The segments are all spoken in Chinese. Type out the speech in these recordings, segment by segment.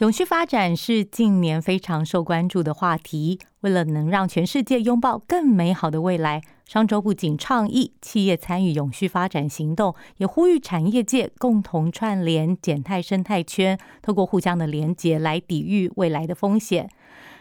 永续发展是近年非常受关注的话题。为了能让全世界拥抱更美好的未来，商周不仅倡议企业参与永续发展行动，也呼吁产业界共同串联减碳生态圈，透过互相的连结来抵御未来的风险。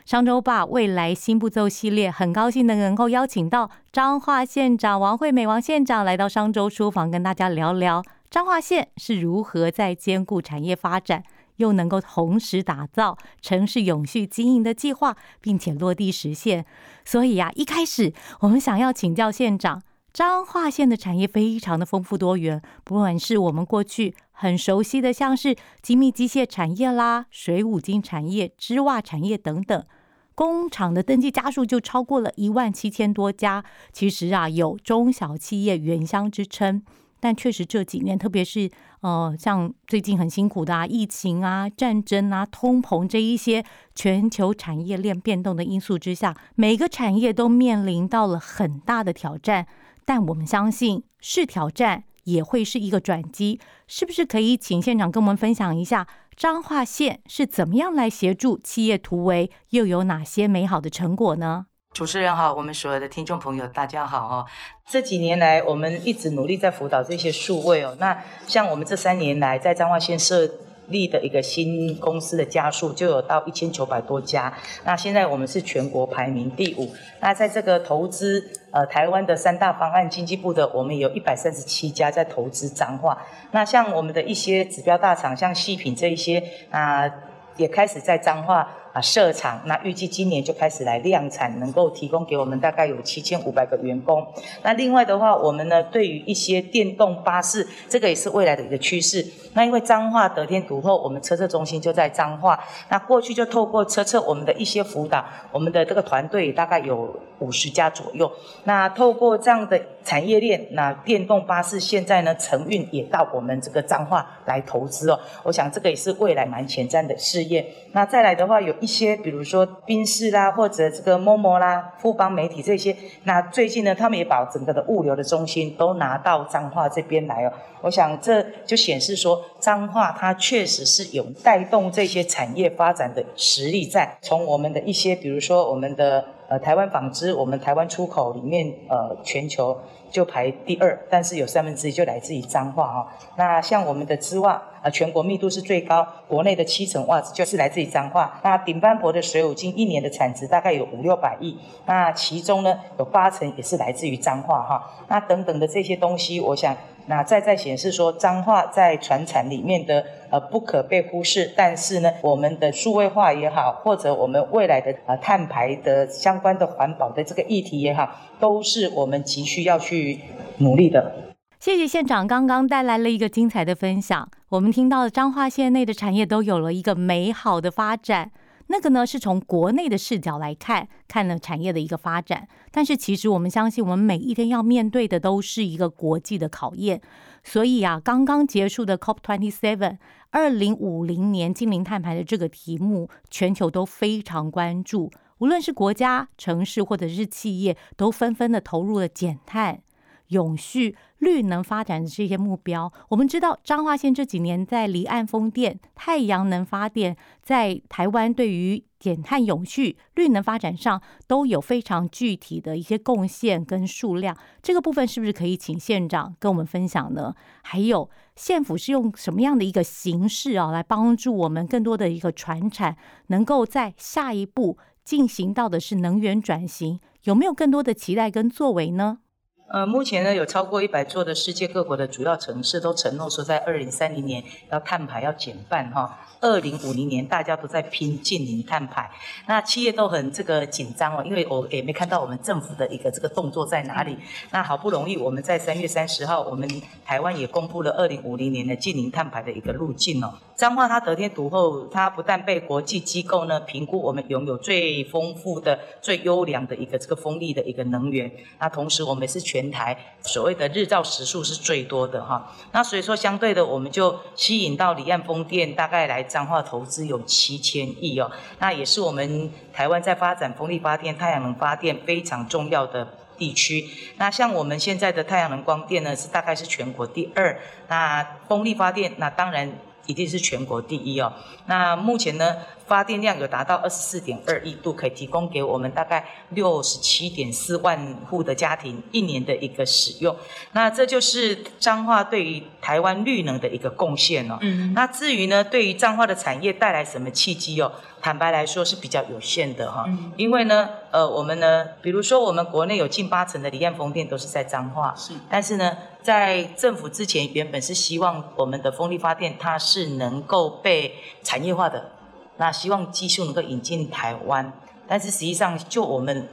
商周吧未来新步骤系列，很高兴的能够邀请到彰化县长王惠美王县长来到商周书房，跟大家聊聊彰化县是如何在兼顾产业发展。又能够同时打造城市永续经营的计划，并且落地实现。所以啊，一开始我们想要请教县长，彰化县的产业非常的丰富多元，不管是我们过去很熟悉的，像是精密机械产业啦、水五金产业、织袜产业等等，工厂的登记家数就超过了一万七千多家。其实啊，有中小企业原乡之称。但确实这几年，特别是呃，像最近很辛苦的啊，疫情啊、战争啊、通膨这一些全球产业链变动的因素之下，每个产业都面临到了很大的挑战。但我们相信，是挑战也会是一个转机。是不是可以请县长跟我们分享一下彰化县是怎么样来协助企业突围，又有哪些美好的成果呢？主持人好，我们所有的听众朋友大家好哦。这几年来，我们一直努力在辅导这些数位哦。那像我们这三年来在彰化县设立的一个新公司的家数就有到一千九百多家。那现在我们是全国排名第五。那在这个投资呃台湾的三大方案经济部的，我们有一百三十七家在投资彰化。那像我们的一些指标大厂，像细品这一些啊，也开始在彰化。啊，设厂那预计今年就开始来量产，能够提供给我们大概有七千五百个员工。那另外的话，我们呢对于一些电动巴士，这个也是未来的一个趋势。那因为彰化得天独厚，我们车测中心就在彰化。那过去就透过车测我们的一些辅导，我们的这个团队大概有五十家左右。那透过这样的产业链，那电动巴士现在呢承运也到我们这个彰化来投资哦。我想这个也是未来蛮前瞻的事业。那再来的话有。一些比如说宾士啦，或者这个某某啦、富邦媒体这些，那最近呢，他们也把整个的物流的中心都拿到彰化这边来哦。我想这就显示说，彰化它确实是有带动这些产业发展的实力在。从我们的一些，比如说我们的呃台湾纺织，我们台湾出口里面呃全球。就排第二，但是有三分之一就来自于彰化哈。那像我们的织袜啊，全国密度是最高，国内的七成袜子就是来自于彰化。那顶斑驳的水五金一年的产值大概有五六百亿，那其中呢有八成也是来自于彰化哈。那等等的这些东西，我想。那再再显示说，彰化在船产里面的呃不可被忽视，但是呢，我们的数位化也好，或者我们未来的呃碳排的相关的环保的这个议题也好，都是我们急需要去努力的。谢谢县长刚刚带来了一个精彩的分享，我们听到的彰化县内的产业都有了一个美好的发展。那个呢，是从国内的视角来看，看了产业的一个发展。但是其实我们相信，我们每一天要面对的都是一个国际的考验。所以啊，刚刚结束的 COP twenty seven，二零五零年近零碳排的这个题目，全球都非常关注。无论是国家、城市或者是企业，都纷纷的投入了减碳。永续、绿能发展的这些目标，我们知道彰化县这几年在离岸风电、太阳能发电，在台湾对于减碳、永续、绿能发展上都有非常具体的一些贡献跟数量。这个部分是不是可以请县长跟我们分享呢？还有县府是用什么样的一个形式啊，来帮助我们更多的一个传产，能够在下一步进行到的是能源转型，有没有更多的期待跟作为呢？呃，目前呢有超过一百座的世界各国的主要城市都承诺说，在二零三零年要碳排要减半哈。二零五零年，大家都在拼近零碳排，那企业都很这个紧张哦，因为我也没看到我们政府的一个这个动作在哪里。那好不容易我们在三月三十号，我们台湾也公布了二零五零年的近零碳排的一个路径哦。彰化它得天独厚，它不但被国际机构呢评估我们拥有最丰富的、最优良的一个这个风力的一个能源，那同时我们是全台所谓的日照时数是最多的哈。那所以说相对的，我们就吸引到离岸风电大概来。彰化投资有七千亿哦，那也是我们台湾在发展风力发电、太阳能发电非常重要的地区。那像我们现在的太阳能光电呢，是大概是全国第二。那风力发电，那当然。一定是全国第一哦。那目前呢，发电量有达到二十四点二亿度，可以提供给我们大概六十七点四万户的家庭一年的一个使用。那这就是彰化对于台湾绿能的一个贡献哦。嗯。那至于呢，对于彰化的产业带来什么契机哦？坦白来说是比较有限的哈。嗯。因为呢，呃，我们呢，比如说我们国内有近八成的离岸风电都是在彰化。是。但是呢。在政府之前，原本是希望我们的风力发电它是能够被产业化的，那希望技术能够引进台湾。但是实际上，就我们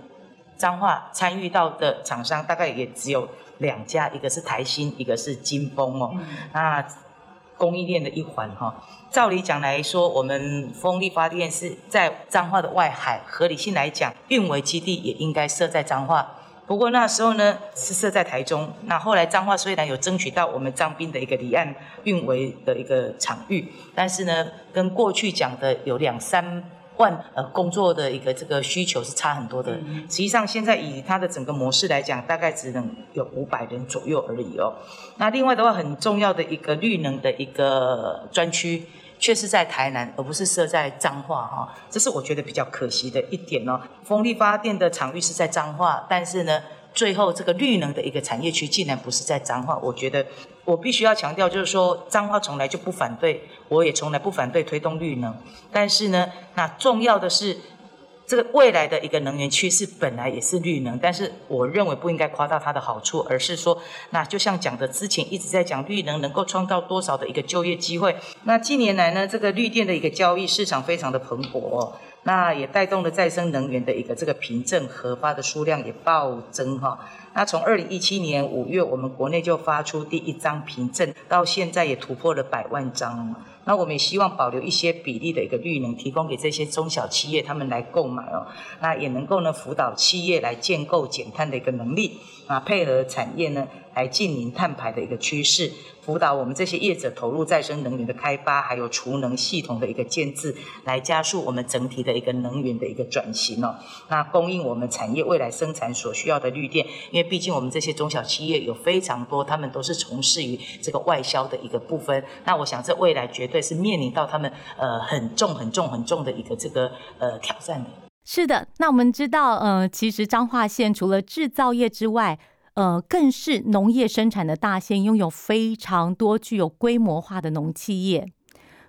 彰化参与到的厂商，大概也只有两家，一个是台新，一个是金丰哦。那供应链的一环哈，照理讲来说，我们风力发电是在彰化的外海，合理性来讲，运维基地也应该设在彰化。不过那时候呢是设在台中，那后来彰化虽然有争取到我们彰滨的一个离岸运维的一个场域，但是呢跟过去讲的有两三万呃工作的一个这个需求是差很多的。实际上现在以它的整个模式来讲，大概只能有五百人左右而已哦。那另外的话很重要的一个绿能的一个专区。却是在台南，而不是设在彰化哈，这是我觉得比较可惜的一点哦。风力发电的场域是在彰化，但是呢，最后这个绿能的一个产业区竟然不是在彰化，我觉得我必须要强调，就是说彰化从来就不反对，我也从来不反对推动绿能，但是呢，那重要的是。这个未来的一个能源趋势本来也是绿能，但是我认为不应该夸大它的好处，而是说，那就像讲的之前一直在讲绿能能够创造多少的一个就业机会。那近年来呢，这个绿电的一个交易市场非常的蓬勃，那也带动了再生能源的一个这个凭证核发的数量也暴增哈。那从二零一七年五月，我们国内就发出第一张凭证，到现在也突破了百万张。那我们也希望保留一些比例的一个绿能，提供给这些中小企业他们来购买哦。那也能够呢辅导企业来建构减碳的一个能力啊，配合产业呢来进零碳排的一个趋势。辅导我们这些业者投入再生能源的开发，还有储能系统的一个建制，来加速我们整体的一个能源的一个转型哦。那供应我们产业未来生产所需要的绿电，因为毕竟我们这些中小企业有非常多，他们都是从事于这个外销的一个部分。那我想这未来绝对是面临到他们呃很重很重很重的一个这个呃挑战的。是的，那我们知道呃，其实彰化县除了制造业之外，呃，更是农业生产的大县，拥有非常多具有规模化的农企业。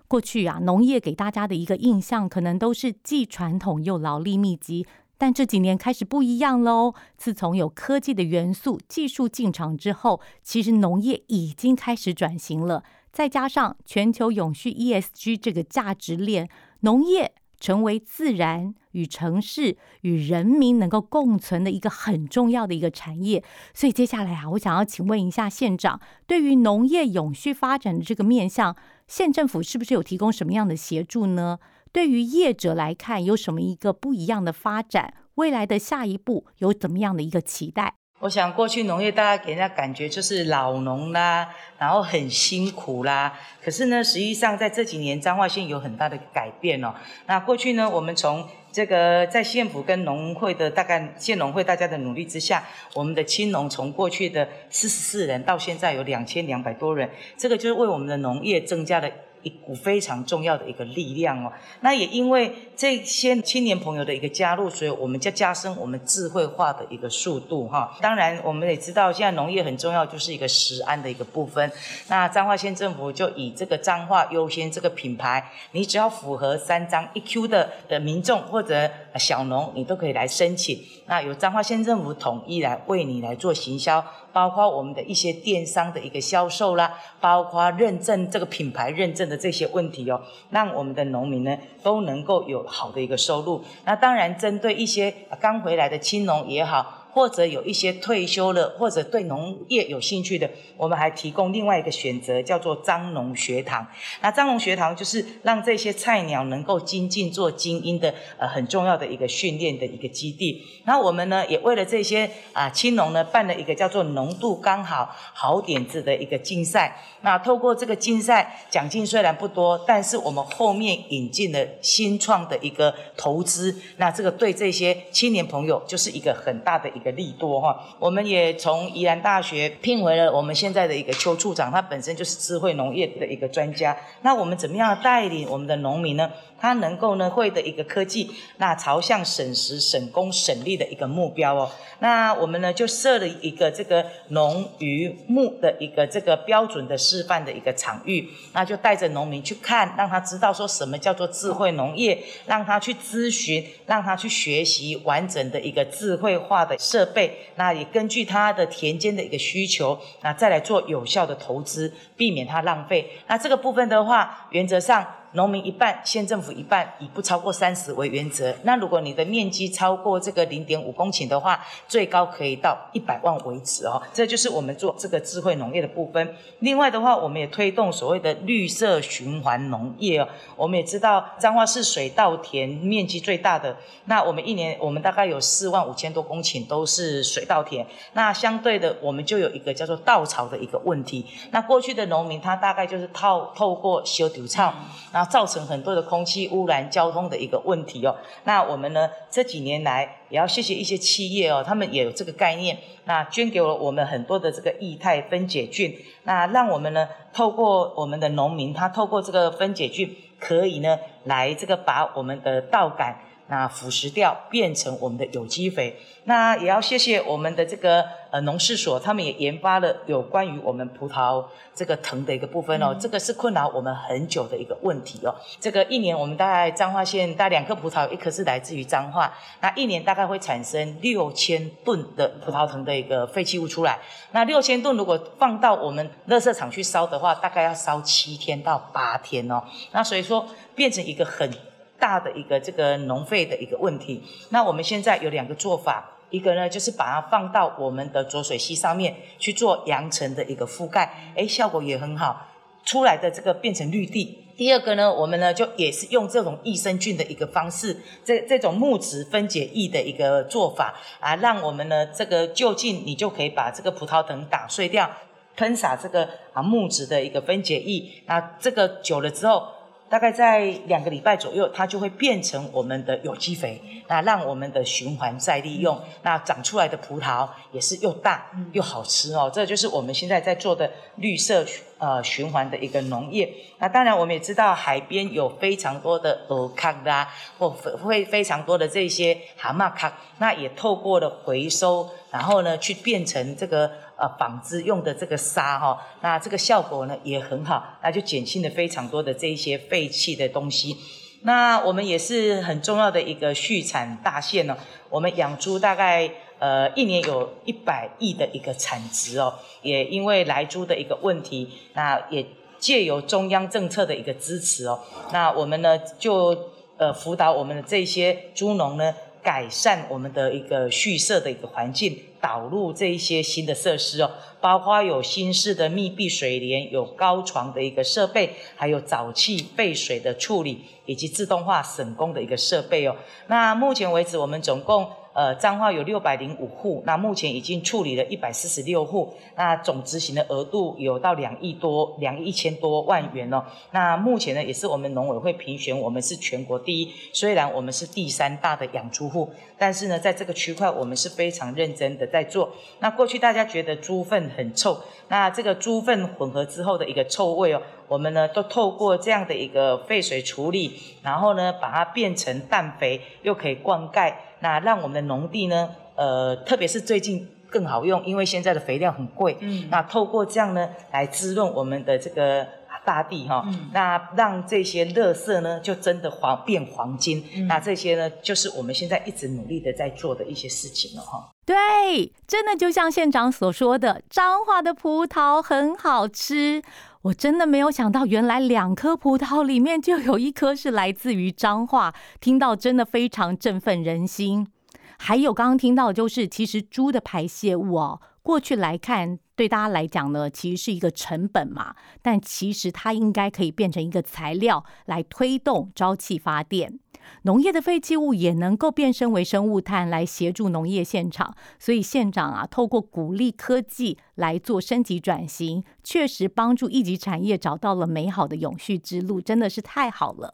过去啊，农业给大家的一个印象，可能都是既传统又劳力密集。但这几年开始不一样喽。自从有科技的元素、技术进场之后，其实农业已经开始转型了。再加上全球永续 ESG 这个价值链，农业。成为自然与城市与人民能够共存的一个很重要的一个产业，所以接下来啊，我想要请问一下县长，对于农业永续发展的这个面向，县政府是不是有提供什么样的协助呢？对于业者来看，有什么一个不一样的发展？未来的下一步有怎么样的一个期待？我想过去农业大家给人家感觉就是老农啦，然后很辛苦啦。可是呢，实际上在这几年彰化县有很大的改变哦。那过去呢，我们从这个在县府跟农会的大概县农会大家的努力之下，我们的青农从过去的四十四人到现在有两千两百多人，这个就是为我们的农业增加了一股非常重要的一个力量哦。那也因为这些青年朋友的一个加入，所以我们就加深我们智慧化的一个速度哈。当然，我们也知道现在农业很重要，就是一个食安的一个部分。那彰化县政府就以这个彰化优先这个品牌，你只要符合三张一 Q 的的民众或者小农，你都可以来申请。那由彰化县政府统一来为你来做行销。包括我们的一些电商的一个销售啦，包括认证这个品牌认证的这些问题哦，让我们的农民呢都能够有好的一个收入。那当然，针对一些刚回来的青农也好。或者有一些退休了，或者对农业有兴趣的，我们还提供另外一个选择，叫做张农学堂。那张农学堂就是让这些菜鸟能够精进做精英的，呃，很重要的一个训练的一个基地。那我们呢，也为了这些啊青农呢，办了一个叫做浓度刚好好点子的一个竞赛。那透过这个竞赛，奖金虽然不多，但是我们后面引进了新创的一个投资，那这个对这些青年朋友就是一个很大的一个利多哈。我们也从宜兰大学聘回了我们现在的一个邱处长，他本身就是智慧农业的一个专家。那我们怎么样带领我们的农民呢？他能够呢会的一个科技，那朝向省时、省工、省力的一个目标哦。那我们呢就设了一个这个农渔牧的一个这个标准的示范的一个场域，那就带着农民去看，让他知道说什么叫做智慧农业，让他去咨询，让他去学习完整的一个智慧化的设备。那也根据他的田间的一个需求，那再来做有效的投资，避免他浪费。那这个部分的话，原则上。农民一半，县政府一半，以不超过三十为原则。那如果你的面积超过这个零点五公顷的话，最高可以到一百万为止哦。这就是我们做这个智慧农业的部分。另外的话，我们也推动所谓的绿色循环农业哦。我们也知道彰化是水稻田面积最大的，那我们一年我们大概有四万五千多公顷都是水稻田。那相对的，我们就有一个叫做稻草的一个问题。那过去的农民他大概就是透透过修丢草。然后造成很多的空气污染、交通的一个问题哦。那我们呢这几年来也要谢谢一些企业哦，他们也有这个概念，那捐给了我们很多的这个液态分解菌，那让我们呢透过我们的农民，他透过这个分解菌，可以呢来这个把我们的稻杆。那腐蚀掉变成我们的有机肥，那也要谢谢我们的这个呃农事所，他们也研发了有关于我们葡萄这个藤的一个部分哦，这个是困扰我们很久的一个问题哦。这个一年我们大概彰化县大概两颗葡萄，一颗是来自于彰化，那一年大概会产生六千吨的葡萄藤的一个废弃物出来。那六千吨如果放到我们垃圾场去烧的话，大概要烧七天到八天哦。那所以说变成一个很。大的一个这个农废的一个问题，那我们现在有两个做法，一个呢就是把它放到我们的浊水溪上面去做扬尘的一个覆盖，哎，效果也很好，出来的这个变成绿地。第二个呢，我们呢就也是用这种益生菌的一个方式，这这种木质分解液的一个做法啊，让我们呢这个就近你就可以把这个葡萄藤打碎掉，喷洒这个啊木质的一个分解液，那这个久了之后。大概在两个礼拜左右，它就会变成我们的有机肥，那让我们的循环再利用，那长出来的葡萄也是又大又好吃哦。这就是我们现在在做的绿色呃循环的一个农业。那当然我们也知道海边有非常多的鹅康啦，或会非常多的这些蛤蟆康，那也透过了回收，然后呢去变成这个。呃，纺织用的这个纱哈，那这个效果呢也很好，那就减轻了非常多的这一些废弃的东西。那我们也是很重要的一个畜产大县呢，我们养猪大概呃一年有一百亿的一个产值哦，也因为来猪的一个问题，那也借由中央政策的一个支持哦，那我们呢就呃辅导我们的这些猪农呢。改善我们的一个畜舍的一个环境，导入这一些新的设施哦，包括有新式的密闭水帘，有高床的一个设备，还有沼气废水的处理，以及自动化省工的一个设备哦。那目前为止，我们总共。呃，彰化有六百零五户，那目前已经处理了一百四十六户，那总执行的额度有到两亿多，两亿一千多万元哦。那目前呢，也是我们农委会评选，我们是全国第一。虽然我们是第三大的养猪户，但是呢，在这个区块，我们是非常认真的在做。那过去大家觉得猪粪很臭，那这个猪粪混合之后的一个臭味哦。我们呢都透过这样的一个废水处理，然后呢把它变成氮肥，又可以灌溉，那让我们的农地呢，呃，特别是最近更好用，因为现在的肥料很贵，嗯，那透过这样呢来滋润我们的这个。大地哈，嗯那让这些垃圾呢，就真的黄变黄金。那这些呢，就是我们现在一直努力的在做的一些事情了哈。对，真的就像县长所说的，彰化的葡萄很好吃。我真的没有想到，原来两颗葡萄里面就有一颗是来自于彰化。听到真的非常振奋人心。还有刚刚听到，就是其实猪的排泄物哦。过去来看，对大家来讲呢，其实是一个成本嘛。但其实它应该可以变成一个材料来推动朝气发电。农业的废弃物也能够变身为生物炭来协助农业现场。所以县长啊，透过鼓励科技来做升级转型，确实帮助一级产业找到了美好的永续之路，真的是太好了。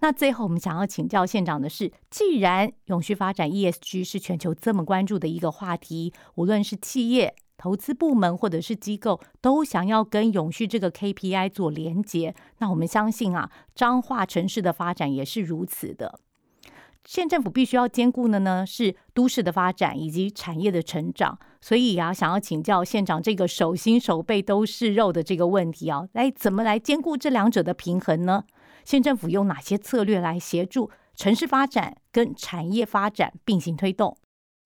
那最后，我们想要请教县长的是，既然永续发展 ESG 是全球这么关注的一个话题，无论是企业、投资部门或者是机构，都想要跟永续这个 KPI 做连接。那我们相信啊，彰化城市的发展也是如此的。县政府必须要兼顾的呢，是都市的发展以及产业的成长。所以啊，想要请教县长这个手心手背都是肉的这个问题啊，来怎么来兼顾这两者的平衡呢？县政府用哪些策略来协助城市发展跟产业发展并行推动？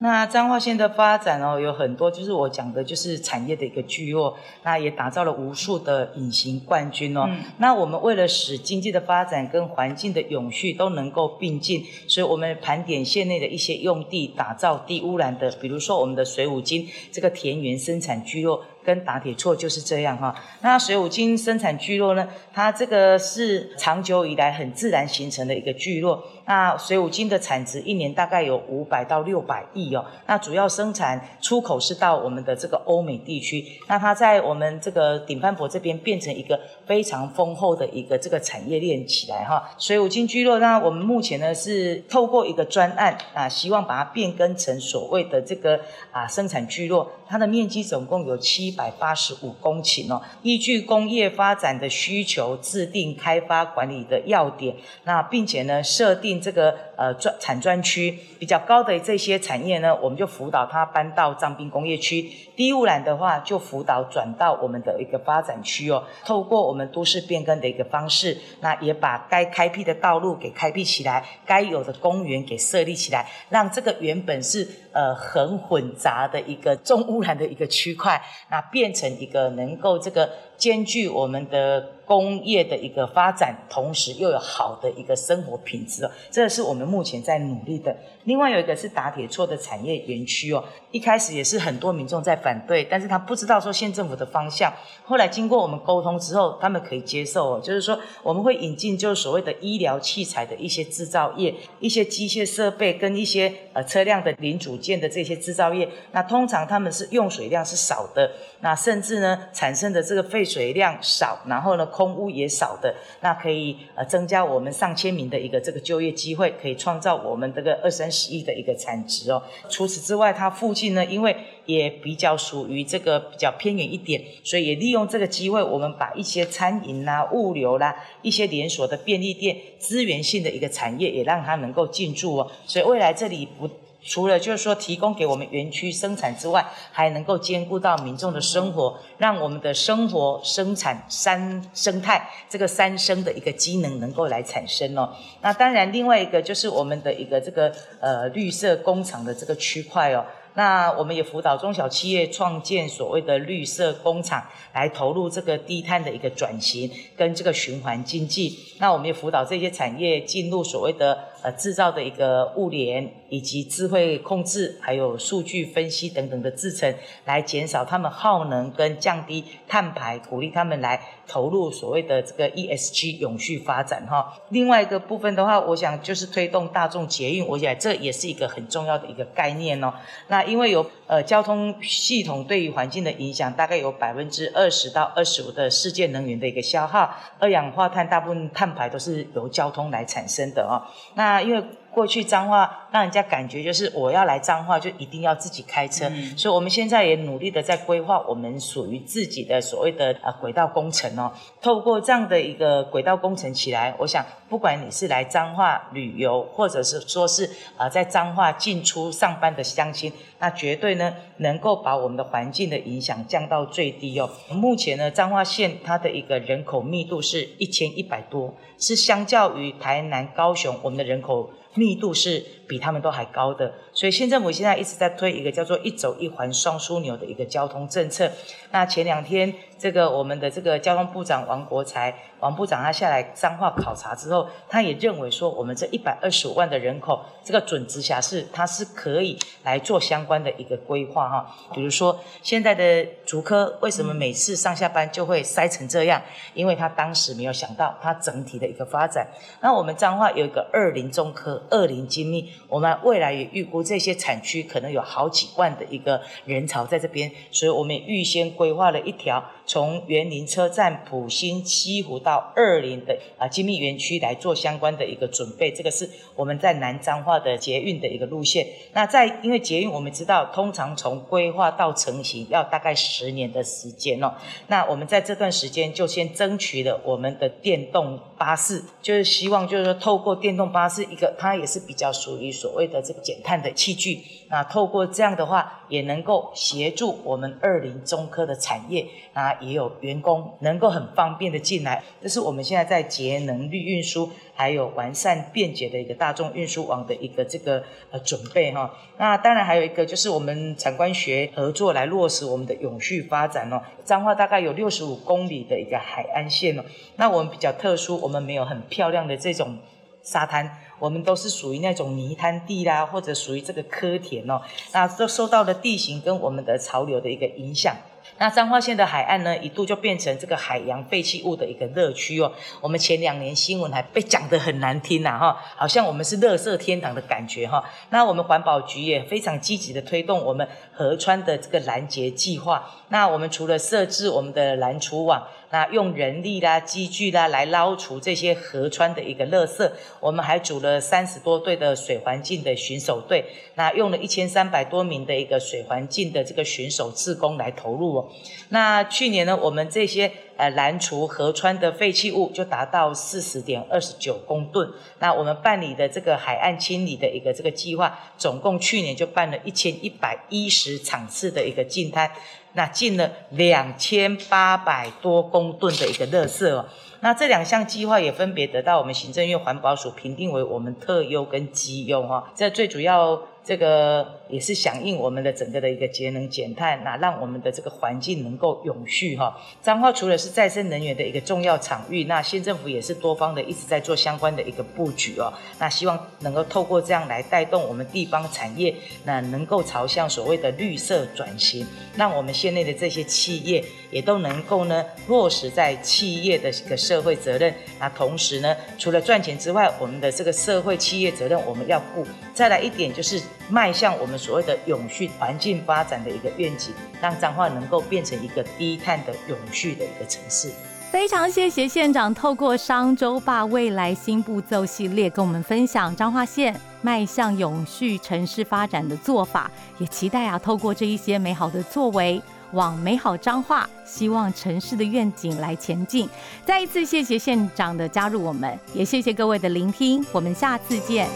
那彰化县的发展哦，有很多，就是我讲的，就是产业的一个聚落，那也打造了无数的隐形冠军哦。那我们为了使经济的发展跟环境的永续都能够并进，所以我们盘点县内的一些用地，打造低污染的，比如说我们的水五金这个田园生产聚落。跟打铁错就是这样哈。那水五金生产聚落呢？它这个是长久以来很自然形成的一个聚落。那水五金的产值一年大概有五百到六百亿哦。那主要生产出口是到我们的这个欧美地区。那它在我们这个顶番婆这边变成一个非常丰厚的一个这个产业链起来哈。水五金聚落，那我们目前呢是透过一个专案啊，希望把它变更成所谓的这个啊生产聚落。它的面积总共有七。一百八十五公顷哦，依据工业发展的需求，制定开发管理的要点，那并且呢，设定这个呃专产专区比较高的这些产业呢，我们就辅导它搬到藏滨工业区；低污染的话，就辅导转到我们的一个发展区哦。透过我们都市变更的一个方式，那也把该开辟的道路给开辟起来，该有的公园给设立起来，让这个原本是呃很混杂的一个重污染的一个区块，那。变成一个能够这个兼具我们的。工业的一个发展，同时又有好的一个生活品质，这是我们目前在努力的。另外有一个是打铁错的产业园区哦，一开始也是很多民众在反对，但是他不知道说县政府的方向。后来经过我们沟通之后，他们可以接受哦，就是说我们会引进就是所谓的医疗器材的一些制造业，一些机械设备跟一些呃车辆的零组件的这些制造业。那通常他们是用水量是少的，那甚至呢产生的这个废水量少，然后呢。空屋也少的，那可以呃增加我们上千名的一个这个就业机会，可以创造我们这个二三十亿的一个产值哦。除此之外，它附近呢，因为也比较属于这个比较偏远一点，所以也利用这个机会，我们把一些餐饮啦、物流啦、一些连锁的便利店、资源性的一个产业，也让它能够进驻哦。所以未来这里不。除了就是说提供给我们园区生产之外，还能够兼顾到民众的生活，让我们的生活、生产、三生态这个三生的一个机能能够来产生哦。那当然，另外一个就是我们的一个这个呃绿色工厂的这个区块哦。那我们也辅导中小企业创建所谓的绿色工厂，来投入这个低碳的一个转型跟这个循环经济。那我们也辅导这些产业进入所谓的。呃，制造的一个物联以及智慧控制，还有数据分析等等的制成，来减少他们耗能跟降低碳排，鼓励他们来投入所谓的这个 ESG 永续发展哈。另外一个部分的话，我想就是推动大众捷运，我想这也是一个很重要的一个概念哦。那因为有呃交通系统对于环境的影响，大概有百分之二十到二十五的世界能源的一个消耗，二氧化碳大部分碳排都是由交通来产生的哦。那因为过去脏话让人家感觉就是我要来彰化就一定要自己开车，所以我们现在也努力的在规划我们属于自己的所谓的呃轨道工程哦。透过这样的一个轨道工程起来，我想不管你是来彰化旅游，或者是说是呃在彰化进出上班的乡亲，那绝对呢能够把我们的环境的影响降到最低哦。目前呢彰化县它的一个人口密度是一千一百多，是相较于台南、高雄我们的人口。密度是比他们都还高的，所以县政府现在一直在推一个叫做“一走一环双枢纽”的一个交通政策。那前两天，这个我们的这个交通部长王国才王部长他下来彰化考察之后，他也认为说，我们这一百二十五万的人口，这个准直辖市，它是可以来做相关的一个规划哈。比如说，现在的竹科为什么每次上下班就会塞成这样？因为他当时没有想到它整体的一个发展。那我们彰化有一个二林中科。二零精密，我们未来也预估这些产区可能有好几万的一个人潮在这边，所以我们预先规划了一条从园林车站、普兴、西湖到二林的啊精密园区来做相关的一个准备。这个是我们在南彰化的捷运的一个路线。那在因为捷运我们知道，通常从规划到成型要大概十年的时间哦。那我们在这段时间就先争取了我们的电动巴士，就是希望就是说透过电动巴士一个它。它也是比较属于所谓的这个减碳的器具，那透过这样的话，也能够协助我们二零中科的产业，啊，也有员工能够很方便的进来。这是我们现在在节能绿运输，还有完善便捷的一个大众运输网的一个这个呃准备哈。那当然还有一个就是我们产官学合作来落实我们的永续发展哦。彰化大概有六十五公里的一个海岸线哦，那我们比较特殊，我们没有很漂亮的这种沙滩。我们都是属于那种泥滩地啦，或者属于这个科田哦，那都受到了地形跟我们的潮流的一个影响。那彰化县的海岸呢，一度就变成这个海洋废弃物的一个热区哦。我们前两年新闻还被讲得很难听呐，哈，好像我们是垃圾天堂的感觉哈。那我们环保局也非常积极的推动我们河川的这个拦截计划。那我们除了设置我们的拦除网。那用人力啦、机具啦来捞除这些河川的一个垃圾，我们还组了三十多队的水环境的巡守队，那用了一千三百多名的一个水环境的这个巡守志工来投入哦。那去年呢，我们这些呃拦除河川的废弃物就达到四十点二十九公吨。那我们办理的这个海岸清理的一个这个计划，总共去年就办了一千一百一十场次的一个净滩。那进了两千八百多公吨的一个垃圾哦，那这两项计划也分别得到我们行政院环保署评定为我们特优跟基优哦，这最主要。这个也是响应我们的整个的一个节能减碳，那让我们的这个环境能够永续哈。彰化除了是再生能源的一个重要场域，那县政府也是多方的一直在做相关的一个布局哦。那希望能够透过这样来带动我们地方产业，那能够朝向所谓的绿色转型，让我们县内的这些企业也都能够呢落实在企业的一个社会责任。那同时呢，除了赚钱之外，我们的这个社会企业责任我们要顾。再来一点就是。迈向我们所谓的永续环境发展的一个愿景，让彰化能够变成一个低碳的永续的一个城市。非常谢谢县长透过商周坝未来新步骤系列跟我们分享彰化县迈向永续城市发展的做法，也期待啊透过这一些美好的作为，往美好彰化希望城市的愿景来前进。再一次谢谢县长的加入，我们也谢谢各位的聆听，我们下次见。